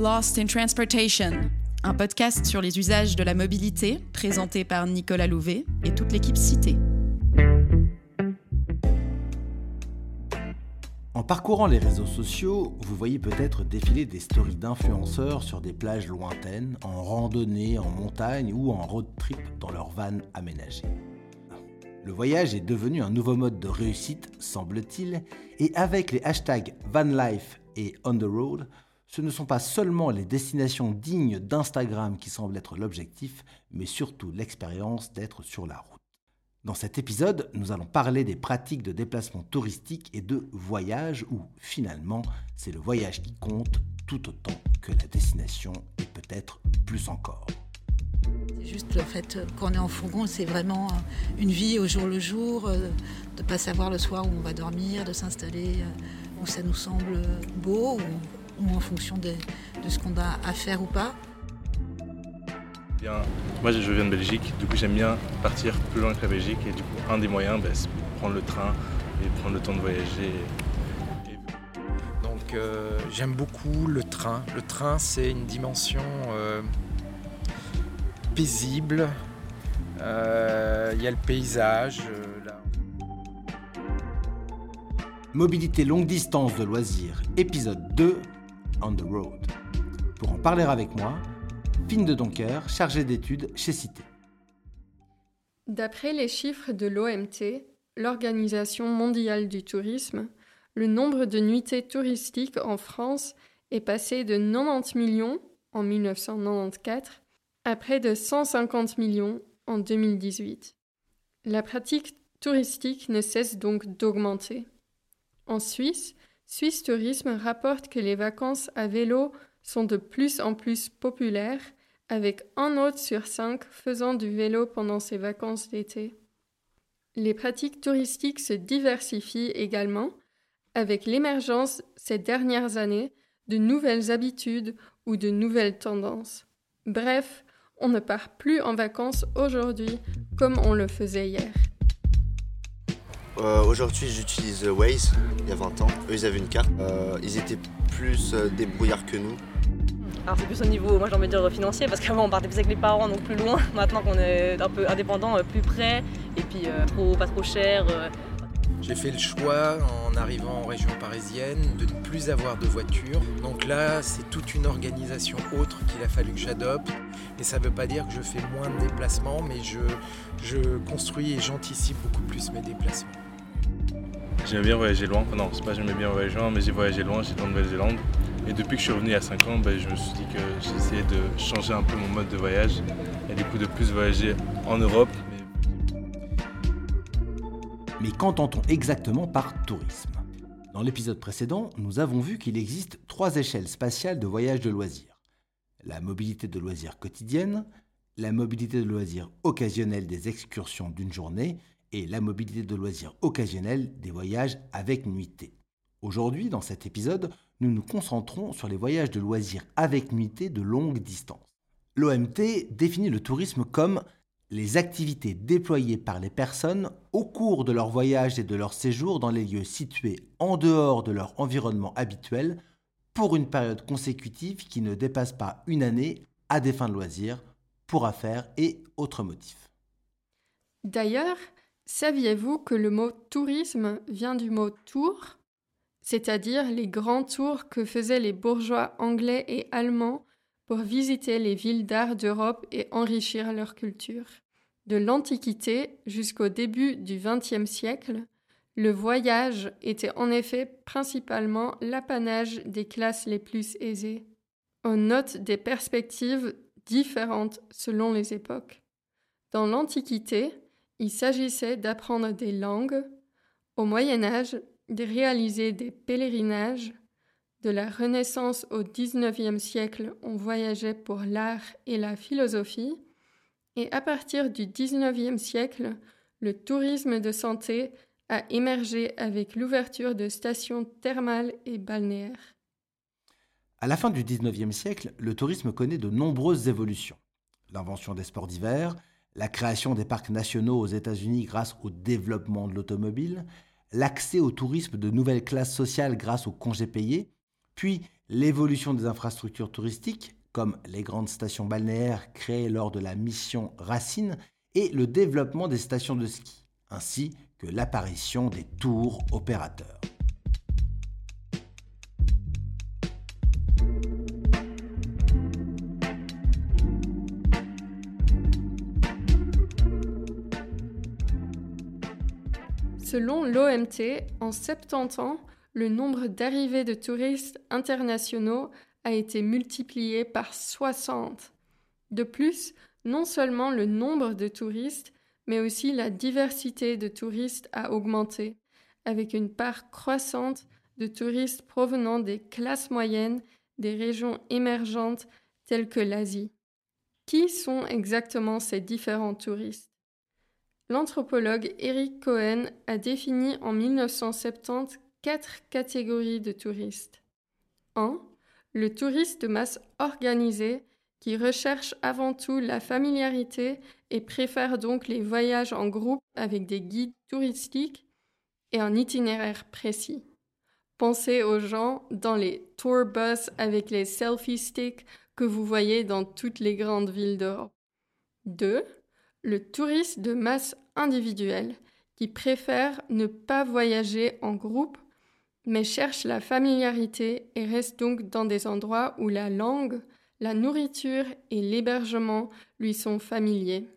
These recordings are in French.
Lost in Transportation, un podcast sur les usages de la mobilité présenté par Nicolas Louvet et toute l'équipe citée. En parcourant les réseaux sociaux, vous voyez peut-être défiler des stories d'influenceurs sur des plages lointaines, en randonnée, en montagne ou en road trip dans leur van aménagée. Le voyage est devenu un nouveau mode de réussite, semble-t-il, et avec les hashtags vanlife et on the road, ce ne sont pas seulement les destinations dignes d'Instagram qui semblent être l'objectif, mais surtout l'expérience d'être sur la route. Dans cet épisode, nous allons parler des pratiques de déplacement touristique et de voyage où finalement c'est le voyage qui compte tout autant que la destination et peut-être plus encore. C'est juste le fait qu'on est en fourgon, c'est vraiment une vie au jour le jour, euh, de ne pas savoir le soir où on va dormir, de s'installer euh, où ça nous semble beau ou, en fonction de, ce qu'on a à faire ou pas. Bien, moi je viens de Belgique, du coup j'aime bien partir plus loin que la Belgique et du coup un des moyens ben, c'est prendre le train et prendre le temps de voyager. Donc euh, j'aime beaucoup le train. Le train c'est une dimension paisible. Euh, il y a le paysage. Euh, là. Mobilité longue distance de loisirs, épisode 2, Pour en parler avec moi, Fine de Donker, chargée d'études chez Cité. D'après les chiffres de l'OMT, l'Organisation mondiale du tourisme, le nombre de nuitées touristiques en France est passé de 90 millions en 1994 à près de 150 millions en 2018. La pratique touristique ne cesse donc d'augmenter. En Suisse, Suisse Tourisme rapporte que les vacances à vélo sont de plus en plus populaires, avec un autre sur cinq faisant du vélo pendant ses vacances d'été. Les pratiques touristiques se diversifient également, avec l'émergence ces dernières années de nouvelles habitudes ou de nouvelles tendances. Bref, on ne part plus en vacances aujourd'hui comme on le faisait hier. Euh, aujourd'hui, j'utilise Waze, il y a 20 ans. Eux, ils avaient une carte. Euh, ils étaient plus euh, débrouillards que nous. Alors c'est plus au niveau, moi j'ai envie de dire financier, parce qu'avant on partait plus avec les parents, donc plus loin. Maintenant qu'on est un peu indépendant, plus près, et puis trop, pas trop cher. J'ai fait le choix en arrivant en région parisienne de ne plus avoir de voiture. Donc là, c'est toute une organisation autre qu'il a fallu que j'adopte. Et ça ne veut pas dire que je fais moins de déplacements, mais je, je construis et j'anticipe beaucoup plus mes déplacements. J'aime bien voyager loin. Non, c'est pas j'aimais bien voyager loin, mais j'ai voyagé loin, j'étais en Nouvelle-Zélande. Et depuis que je suis revenu a 5 ans, ben, je me suis dit que j'essayais de changer un peu mon mode de voyage et du coup de plus voyager en Europe, mais qu'entend-on exactement par tourisme? Dans l'épisode précédent, nous avons vu qu'il existe trois échelles spatiales de voyage de loisirs. La mobilité de loisirs quotidienne, la mobilité de loisirs occasionnelle des excursions d'une journée et la mobilité de loisirs occasionnelle des voyages avec nuitée. Aujourd'hui, dans cet épisode, nous nous concentrons sur les voyages de loisirs avec nuitée de longue distance. L'OMT définit le tourisme comme les activités déployées par les personnes au cours de leur voyage et de leur séjour dans les lieux situés en dehors de leur environnement habituel pour une période consécutive qui ne dépasse pas une année à des fins de loisirs, pour affaires et autres motifs. D'ailleurs, saviez-vous que le mot tourisme vient du mot tour, c'est-à-dire les grands tours que faisaient les bourgeois anglais et allemands pour visiter les villes d'art d'Europe et enrichir leur culture? De l'Antiquité jusqu'au début du XXe siècle, le voyage était en effet principalement l'apanage des classes les plus aisées. On note des perspectives différentes selon les époques. Dans l'Antiquité, il s'agissait d'apprendre des langues, au Moyen Âge, de réaliser des pèlerinages, de la Renaissance au XIXe siècle, on voyageait pour l'art et la philosophie, et à partir du XIXe siècle, le tourisme de santé a émergé avec l'ouverture de stations thermales et balnéaires. À la fin du XIXe siècle, le tourisme connaît de nombreuses évolutions. L'invention des sports d'hiver, la création des parcs nationaux aux États-Unis grâce au développement de l'automobile, l'accès au tourisme de nouvelles classes sociales grâce aux congés payés, puis l'évolution des infrastructures touristiques, comme les grandes stations balnéaires créées lors de la mission Racine, et le développement des stations de ski, ainsi que l'apparition des tours opérateurs. Selon l'OMT, en 70 ans, le nombre d'arrivées de touristes internationaux a été multiplié par 60. De plus, non seulement le nombre de touristes, mais aussi la diversité de touristes a augmenté, avec une part croissante de touristes provenant des classes moyennes des régions émergentes telles que l'Asie. Qui sont exactement ces différents touristes? L'anthropologue Eric Cohen a défini en 1970 quatre catégories de touristes. 1. Le touriste de masse organisé qui recherche avant tout la familiarité et préfère donc les voyages en groupe avec des guides touristiques et un itinéraire précis. Pensez aux gens dans les tour bus avec les selfie sticks que vous voyez dans toutes les grandes villes d'Europe. 2 le touriste de masse individuelle qui préfère ne pas voyager en groupe mais cherche la familiarité et reste donc dans des endroits où la langue, la nourriture et l'hébergement lui sont familiers.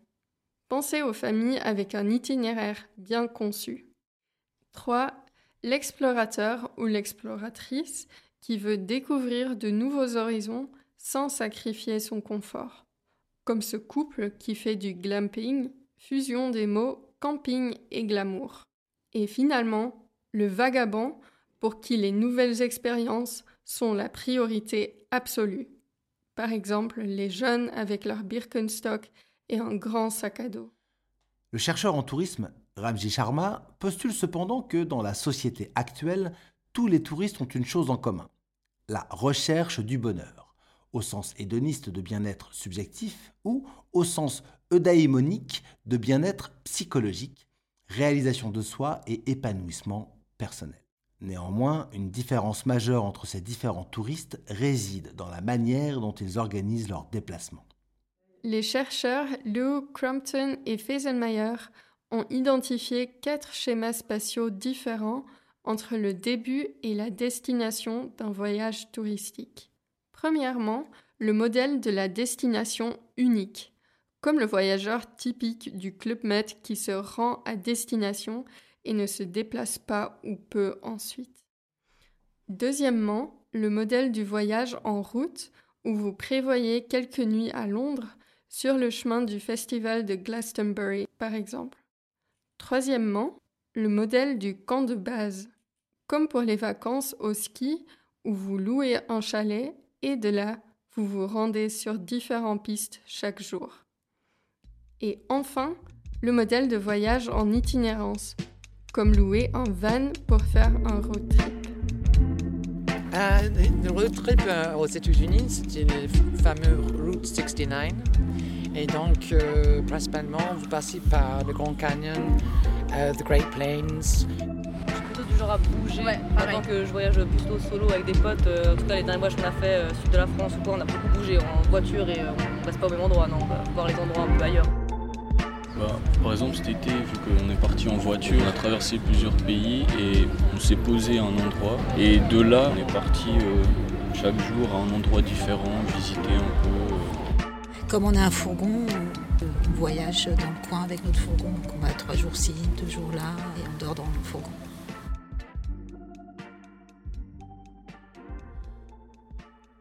Pensez aux familles avec un itinéraire bien conçu. 3. L'explorateur ou l'exploratrice qui veut découvrir de nouveaux horizons sans sacrifier son confort comme ce couple qui fait du glamping, fusion des mots camping et glamour. Et finalement, le vagabond pour qui les nouvelles expériences sont la priorité absolue. Par exemple, les jeunes avec leur Birkenstock et un grand sac à dos. Le chercheur en tourisme, Ramji Sharma, postule cependant que dans la société actuelle, tous les touristes ont une chose en commun, la recherche du bonheur au sens hédoniste de bien-être subjectif ou au sens eudaïmonique de bien-être psychologique, réalisation de soi et épanouissement personnel. Néanmoins, une différence majeure entre ces différents touristes réside dans la manière dont ils organisent leurs déplacements. Les chercheurs Lou Crumpton et Feisenmeyer ont identifié quatre schémas spatiaux différents entre le début et la destination d'un voyage touristique. Premièrement, le modèle de la destination unique, comme le voyageur typique du Club Med qui se rend à destination et ne se déplace pas ou peu ensuite. Deuxièmement, le modèle du voyage en route, où vous prévoyez quelques nuits à Londres, sur le chemin du festival de Glastonbury, par exemple. Troisièmement, le modèle du camp de base, comme pour les vacances au ski, où vous louez un chalet et de là, vous vous rendez sur différentes pistes chaque jour. Et enfin, le modèle de voyage en itinérance, comme louer un van pour faire un road trip. Euh, le road trip euh, aux États-Unis, c'était le fameux Route 69. Et donc, euh, principalement, vous passez par le Grand Canyon, the Great Plains, à bouger. Ouais, Pendant que je voyage plutôt solo avec des potes, euh, en tout cas les derniers voyages qu'on a fait euh, sud de la France ou quoi, on a beaucoup bougé en voiture et euh, on reste pas au même endroit, non, on va voir les endroits un peu ailleurs. Bah, par exemple cet été, vu qu'on est parti en voiture, on a traversé plusieurs pays et on s'est posé à un endroit. Et de là, on est parti chaque jour à un endroit différent, visiter un peu. Comme on a un fourgon, on voyage dans le coin avec notre fourgon. Donc on va trois jours ci, deux jours là et on dort dans le fourgon.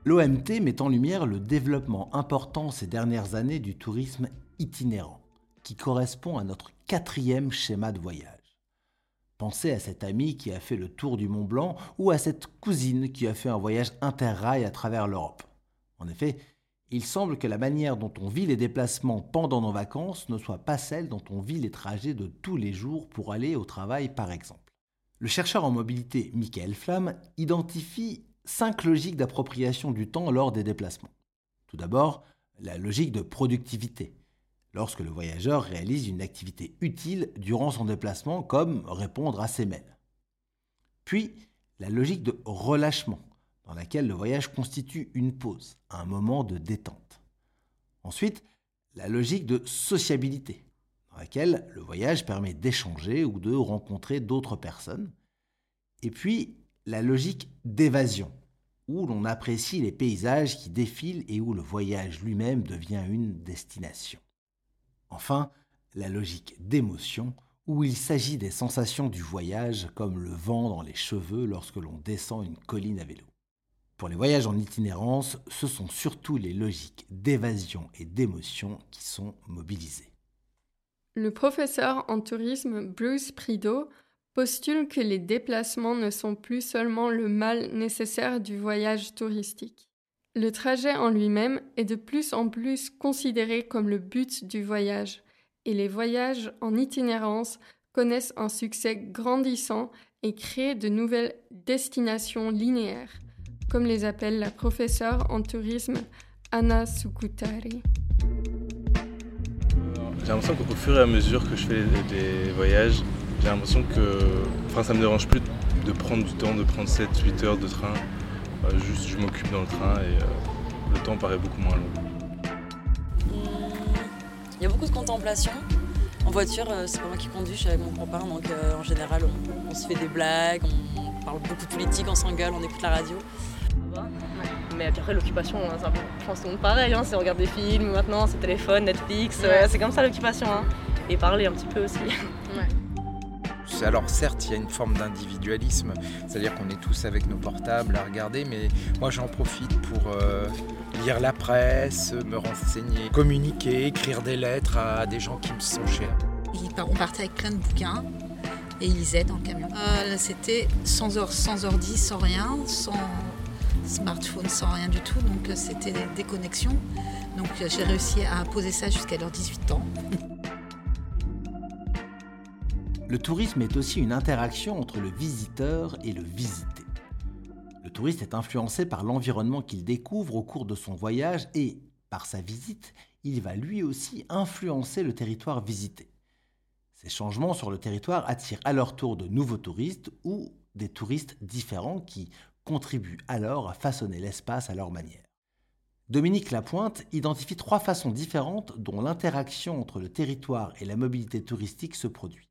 L'OMT met en lumière le développement important ces dernières années du tourisme itinérant, qui correspond à notre quatrième schéma de voyage. Pensez à cet ami qui a fait le tour du Mont Blanc ou à cette cousine qui a fait un voyage interrail à travers l'Europe. En effet, il semble que la manière dont on vit les déplacements pendant nos vacances ne soit pas celle dont on vit les trajets de tous les jours pour aller au travail par exemple. Le chercheur en mobilité Michael Flamme identifie cinq logiques d'appropriation du temps lors des déplacements. Tout d'abord, la logique de productivité, lorsque le voyageur réalise une activité utile durant son déplacement comme répondre à ses mails. Puis, la logique de relâchement, dans laquelle le voyage constitue une pause, un moment de détente. Ensuite, la logique de sociabilité, dans laquelle le voyage permet d'échanger ou de rencontrer d'autres personnes. Et puis, la logique d'évasion, où l'on apprécie les paysages qui défilent et où le voyage lui-même devient une destination. Enfin, la logique d'émotion, où il s'agit des sensations du voyage comme le vent dans les cheveux lorsque l'on descend une colline à vélo. Pour les voyages en itinérance, ce sont surtout les logiques d'évasion et d'émotion qui sont mobilisées. Le professeur en tourisme Bruce Prideau postule que les déplacements ne sont plus seulement le mal nécessaire du voyage touristique. Le trajet en lui-même est de plus en plus considéré comme le but du voyage, et les voyages en itinérance connaissent un succès grandissant et créent de nouvelles destinations linéaires, comme les appelle la professeure en tourisme Anna Sukutari. J'ai l'impression qu'au fur et à mesure que je fais des voyages, j'ai l'impression que enfin, ça me dérange plus de prendre du temps, de prendre 7-8 heures de train. Euh, juste je m'occupe dans le train et euh, le temps paraît beaucoup moins long. Il y a beaucoup de contemplation. En voiture, euh, c'est pas moi qui conduis, je suis avec mon copain, donc en général on, se fait des blagues, on parle beaucoup de politique, on s'engueule, on écoute la radio. Mais après l'occupation, hein, c'est un peu, je pense que pareil, hein, c'est regarder des films maintenant, c'est téléphone, Netflix, c'est comme ça l'occupation. Hein. Et parler un petit peu aussi. Alors certes, il y a une forme d'individualisme, c'est-à-dire qu'on est tous avec nos portables à regarder, mais moi j'en profite pour euh, lire la presse, me renseigner, communiquer, écrire des lettres à des gens qui me sont chers. On partait avec plein de bouquins et ils lisaient dans le camion. Euh, c'était sans, sans ordi, sans rien, sans smartphone, sans rien du tout, donc c'était des connexions. Donc j'ai réussi à poser ça jusqu'à leurs 18 ans. Le tourisme est aussi une interaction entre le visiteur et le visité. Le touriste est influencé par l'environnement qu'il découvre au cours de son voyage et, par sa visite, il va lui aussi influencer le territoire visité. Ces changements sur le territoire attirent à leur tour de nouveaux touristes ou des touristes différents qui contribuent alors à façonner l'espace à leur manière. Dominique Lapointe identifie trois façons différentes dont l'interaction entre le territoire et la mobilité touristique se produit.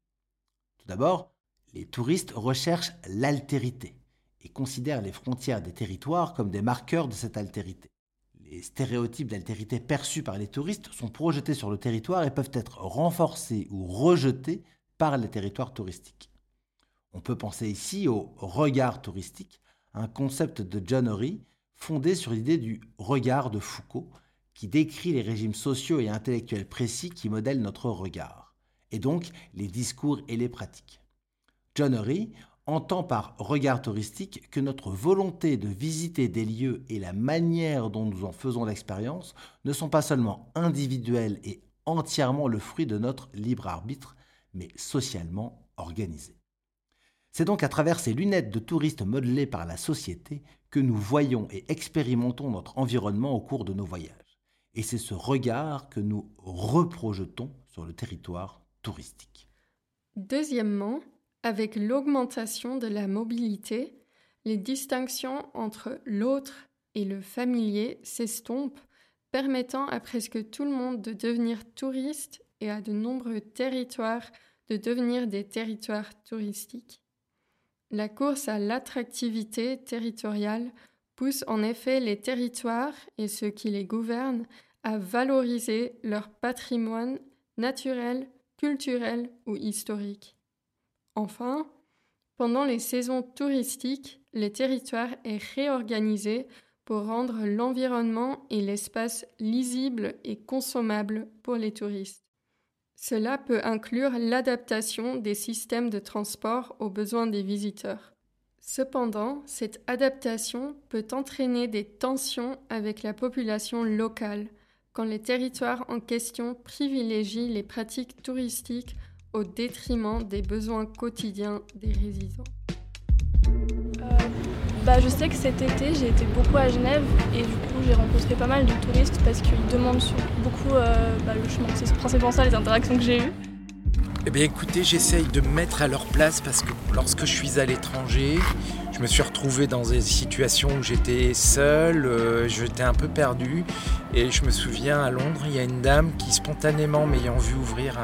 Tout d'abord, les touristes recherchent l'altérité et considèrent les frontières des territoires comme des marqueurs de cette altérité. Les stéréotypes d'altérité perçus par les touristes sont projetés sur le territoire et peuvent être renforcés ou rejetés par les territoires touristiques. On peut penser ici au regard touristique, un concept de John Horry fondé sur l'idée du regard de Foucault, qui décrit les régimes sociaux et intellectuels précis qui modèlent notre regard et donc les discours et les pratiques. John Horry entend par regard touristique que notre volonté de visiter des lieux et la manière dont nous en faisons l'expérience ne sont pas seulement individuelles et entièrement le fruit de notre libre arbitre, mais socialement organisées. C'est donc à travers ces lunettes de touristes modelées par la société que nous voyons et expérimentons notre environnement au cours de nos voyages. Et c'est ce regard que nous reprojetons sur le territoire touristique. Deuxièmement, avec l'augmentation de la mobilité, les distinctions entre l'autre et le familier s'estompent, permettant à presque tout le monde de devenir touriste et à de nombreux territoires de devenir des territoires touristiques. La course à l'attractivité territoriale pousse en effet les territoires et ceux qui les gouvernent à valoriser leur patrimoine naturel, culturel ou historique. Enfin, pendant les saisons touristiques, le territoire est réorganisé pour rendre l'environnement et l'espace lisibles et consommables pour les touristes. Cela peut inclure l'adaptation des systèmes de transport aux besoins des visiteurs. Cependant, cette adaptation peut entraîner des tensions avec la population locale, quand les territoires en question privilégient les pratiques touristiques au détriment des besoins quotidiens des résidents. Euh, bah, je sais que cet été j'ai été beaucoup à Genève et du coup j'ai rencontré pas mal de touristes parce qu'ils demandent beaucoup euh, bah, le chemin. C'est principalement ça les interactions que j'ai eues. Eh bien écoutez, j'essaye de me mettre à leur place parce que lorsque je suis à l'étranger, je me suis retrouvé dans des situations où j'étais seul, euh, j'étais un peu perdu. Et je me souviens à Londres, il y a une dame qui spontanément, m'ayant vu ouvrir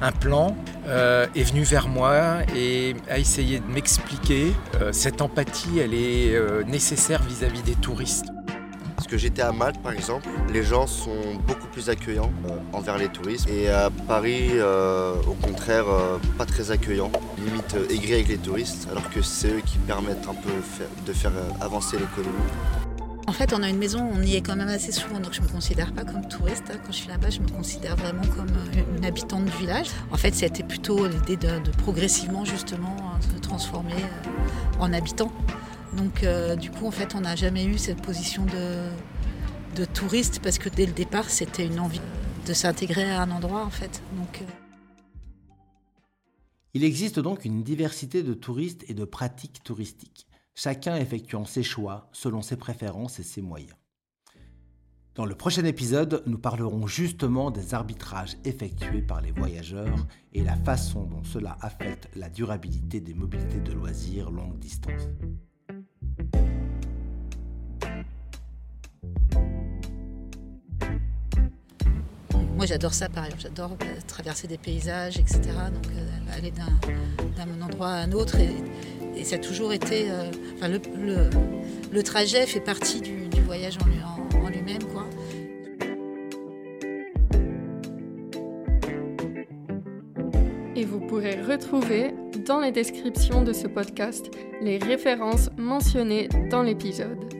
un, plan, euh, est venue vers moi et a essayé de m'expliquer. Euh, cette empathie, elle est nécessaire vis-à-vis des touristes. Que j'étais à Malte par exemple, les gens sont beaucoup plus accueillants envers les touristes. Et à Paris, au contraire, pas très accueillants, limite aigris avec les touristes, alors que c'est eux qui permettent un peu de faire avancer l'économie. En fait, on a une maison, on y est quand même assez souvent, donc je ne me considère pas comme touriste. Hein. Quand je suis là-bas, je me considère vraiment comme euh, une habitante du village. En fait, c'était plutôt l'idée de, progressivement, justement, se transformer euh, en habitant. Donc, euh, du coup, en fait, on n'a jamais eu cette position de, touriste parce que dès le départ, c'était une envie de s'intégrer à un endroit, en fait. Donc, Il existe donc une diversité de touristes et de pratiques touristiques chacun effectuant ses choix selon ses préférences et ses moyens. Dans le prochain épisode, nous parlerons justement des arbitrages effectués par les voyageurs et la façon dont cela affecte la durabilité des mobilités de loisirs longue distance. Moi j'adore ça par exemple, j'adore euh, traverser des paysages, etc. Donc euh, aller d'un endroit à un autre et ça a toujours été. Euh, le, trajet fait partie du, voyage en, lui-même. Quoi. Et vous pourrez retrouver dans les descriptions de ce podcast les références mentionnées dans l'épisode.